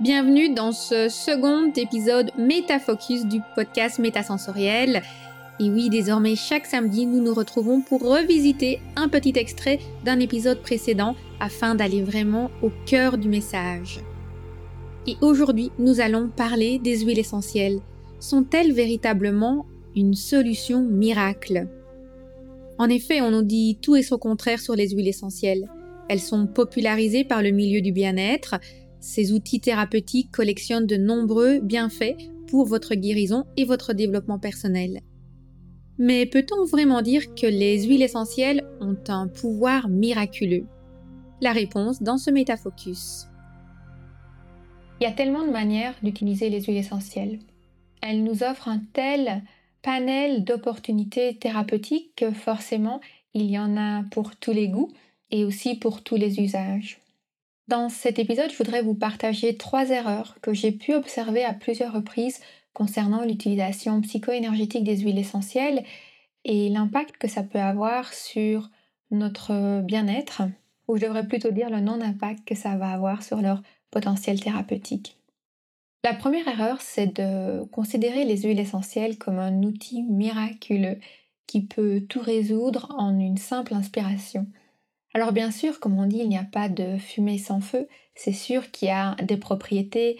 Bienvenue dans ce second épisode Métafocus du podcast Métasensoriel. Et oui, désormais, chaque samedi, nous nous retrouvons pour revisiter un petit extrait d'un épisode précédent afin d'aller vraiment au cœur du message. Et aujourd'hui, nous allons parler des huiles essentielles. Sont-elles véritablement une solution miracle? En effet, on nous dit tout et son contraire sur les huiles essentielles. Elles sont popularisées par le milieu du bien-être. Ces outils thérapeutiques collectionnent de nombreux bienfaits pour votre guérison et votre développement personnel. Mais peut-on vraiment dire que les huiles essentielles ont un pouvoir miraculeux? La réponse dans ce métafocus. Il y a tellement de manières d'utiliser les huiles essentielles. Elles nous offrent un tel panel d'opportunités thérapeutiques que forcément il y en a pour tous les goûts et aussi pour tous les usages. Dans cet épisode, je voudrais vous partager trois erreurs que j'ai pu observer à plusieurs reprises concernant l'utilisation psycho-énergétique des huiles essentielles et l'impact que ça peut avoir sur notre bien-être, ou je devrais plutôt dire le non-impact que ça va avoir sur leur potentiel thérapeutique. La première erreur, c'est de considérer les huiles essentielles comme un outil miraculeux qui peut tout résoudre en une simple inspiration. Alors bien sûr, comme on dit, il n'y a pas de fumée sans feu. C'est sûr qu'il y a des propriétés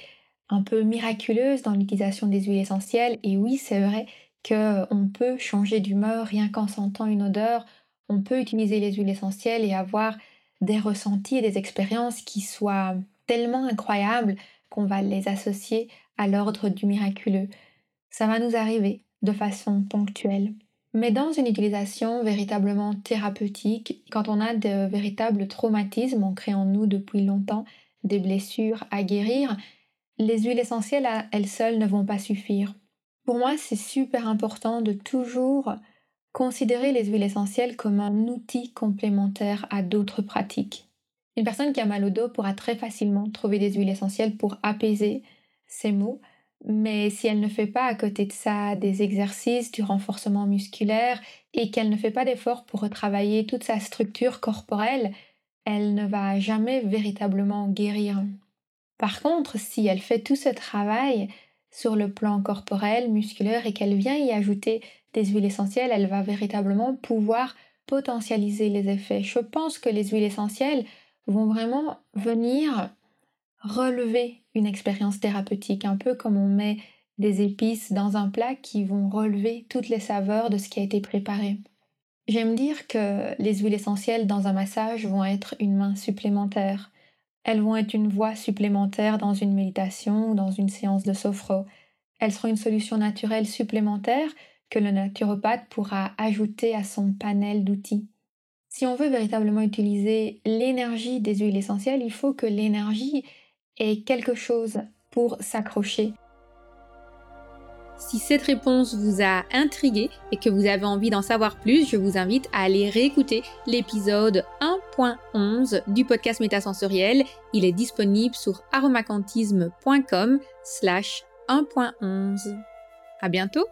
un peu miraculeuses dans l'utilisation des huiles essentielles. Et oui, c'est vrai qu'on peut changer d'humeur rien qu'en sentant une odeur. On peut utiliser les huiles essentielles et avoir des ressentis et des expériences qui soient tellement incroyables qu'on va les associer à l'ordre du miraculeux. Ça va nous arriver de façon ponctuelle. Mais dans une utilisation véritablement thérapeutique, quand on a de véritables traumatismes ancrés en nous depuis longtemps, des blessures à guérir, les huiles essentielles à elles seules ne vont pas suffire. Pour moi, c'est super important de toujours considérer les huiles essentielles comme un outil complémentaire à d'autres pratiques. Une personne qui a mal au dos pourra très facilement trouver des huiles essentielles pour apaiser ses maux, mais si elle ne fait pas à côté de ça des exercices, du renforcement musculaire et qu'elle ne fait pas d'efforts pour retravailler toute sa structure corporelle, elle ne va jamais véritablement guérir. Par contre, si elle fait tout ce travail sur le plan corporel, musculaire et qu'elle vient y ajouter des huiles essentielles, elle va véritablement pouvoir potentialiser les effets. Je pense que les huiles essentielles vont vraiment venir relever une expérience thérapeutique, un peu comme on met des épices dans un plat qui vont relever toutes les saveurs de ce qui a été préparé. J'aime dire que les huiles essentielles dans un massage vont être une main supplémentaire. Elles vont être une voix supplémentaire dans une méditation ou dans une séance de sophro. Elles seront une solution naturelle supplémentaire que le naturopathe pourra ajouter à son panel d'outils. Si on veut véritablement utiliser l'énergie des huiles essentielles, il faut que l'énergie ait quelque chose pour s'accrocher. Si cette réponse vous a intrigué et que vous avez envie d'en savoir plus, je vous invite à aller réécouter l'épisode 1.11 du podcast Métasensoriel. Il est disponible sur aromacantisme.com slash 1.11. À bientôt!